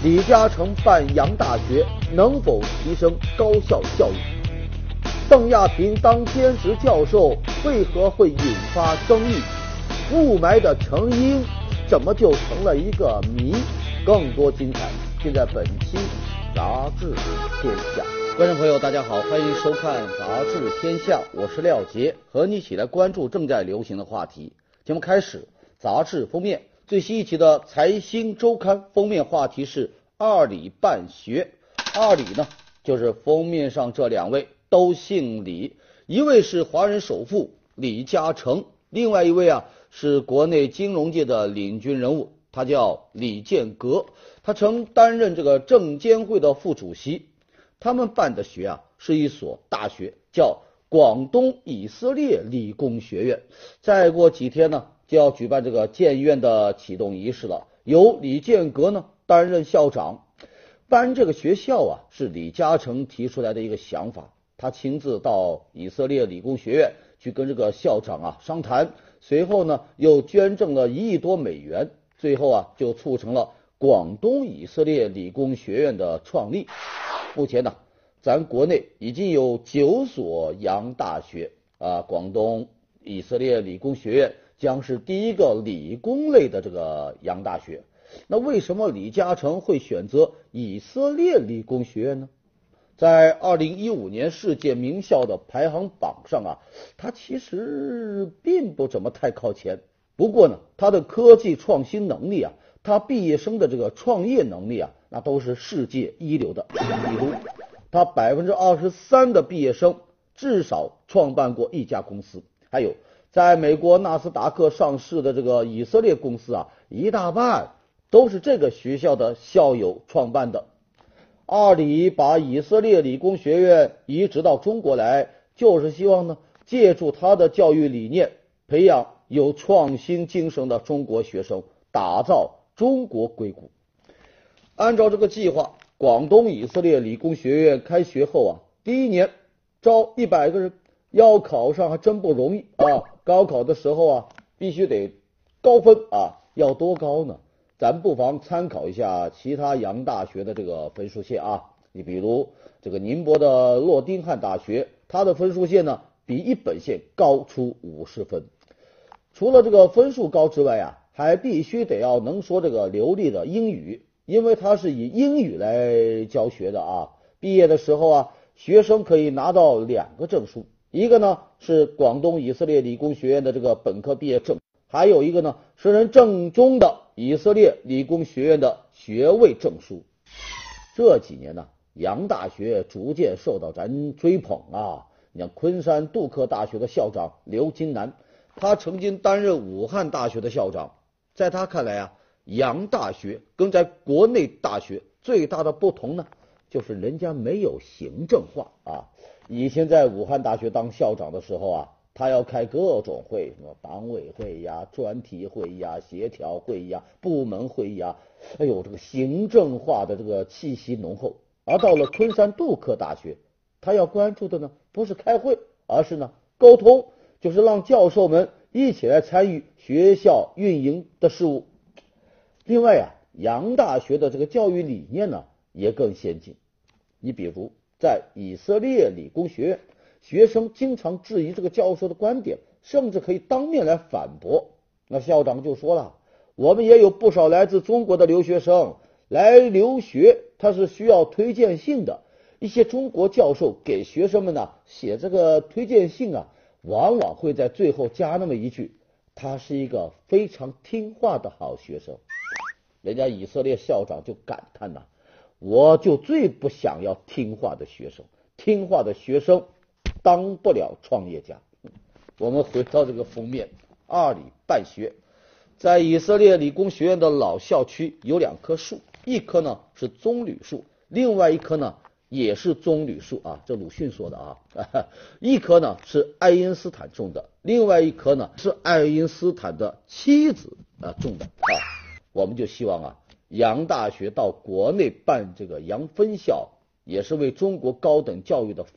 李嘉诚办洋大学能否提升高校教育？邓亚萍当兼职教授为何会引发争议？雾霾的成因怎么就成了一个谜？更多精彩尽在本期《杂志天下》。观众朋友，大家好，欢迎收看《杂志天下》，我是廖杰，和你一起来关注正在流行的话题。节目开始，杂志封面最新一期的《财新周刊》封面话题是“二李办学”。二李呢，就是封面上这两位都姓李，一位是华人首富李嘉诚，另外一位啊是国内金融界的领军人物，他叫李建革，他曾担任这个证监会的副主席。他们办的学啊是一所大学，叫广东以色列理工学院。再过几天呢，就要举办这个建院的启动仪式了，由李建革呢担任校长。办这个学校啊，是李嘉诚提出来的一个想法，他亲自到以色列理工学院去跟这个校长啊商谈，随后呢又捐赠了一亿多美元，最后啊就促成了广东以色列理工学院的创立。目前呢，咱国内已经有九所洋大学啊，广东以色列理工学院将是第一个理工类的这个洋大学。那为什么李嘉诚会选择以色列理工学院呢？在二零一五年世界名校的排行榜上啊，它其实并不怎么太靠前。不过呢，它的科技创新能力啊，它毕业生的这个创业能力啊，那都是世界一流的。比如，他百分之二十三的毕业生至少创办过一家公司，还有在美国纳斯达克上市的这个以色列公司啊，一大半。都是这个学校的校友创办的。阿里把以色列理工学院移植到中国来，就是希望呢，借助他的教育理念，培养有创新精神的中国学生，打造中国硅谷。按照这个计划，广东以色列理工学院开学后啊，第一年招一百个人，要考上还真不容易啊！高考的时候啊，必须得高分啊，要多高呢？咱不妨参考一下其他洋大学的这个分数线啊，你比如这个宁波的诺丁汉大学，它的分数线呢比一本线高出五十分。除了这个分数高之外啊，还必须得要能说这个流利的英语，因为它是以英语来教学的啊。毕业的时候啊，学生可以拿到两个证书，一个呢是广东以色列理工学院的这个本科毕业证，还有一个呢是人正宗的。以色列理工学院的学位证书，这几年呢，洋大学逐渐受到咱追捧啊。你像昆山杜克大学的校长刘金南，他曾经担任武汉大学的校长。在他看来啊，洋大学跟在国内大学最大的不同呢，就是人家没有行政化啊。以前在武汉大学当校长的时候啊。他要开各种会，什么党委会呀、专题会议呀、协调会议呀、部门会议啊，哎呦，这个行政化的这个气息浓厚。而到了昆山杜克大学，他要关注的呢，不是开会，而是呢沟通，就是让教授们一起来参与学校运营的事务。另外呀，洋大学的这个教育理念呢也更先进。你比如在以色列理工学院。学生经常质疑这个教授的观点，甚至可以当面来反驳。那校长就说了：“我们也有不少来自中国的留学生来留学，他是需要推荐信的。一些中国教授给学生们呢写这个推荐信啊，往往会在最后加那么一句：他是一个非常听话的好学生。”人家以色列校长就感叹呐：“我就最不想要听话的学生，听话的学生。”当不了创业家。我们回到这个封面，二里办学，在以色列理工学院的老校区有两棵树，一棵呢是棕榈树，另外一棵呢也是棕榈树啊，这鲁迅说的啊。一棵呢是爱因斯坦种的，另外一棵呢是爱因斯坦的妻子啊种的啊。我们就希望啊，洋大学到国内办这个洋分校，也是为中国高等教育的发。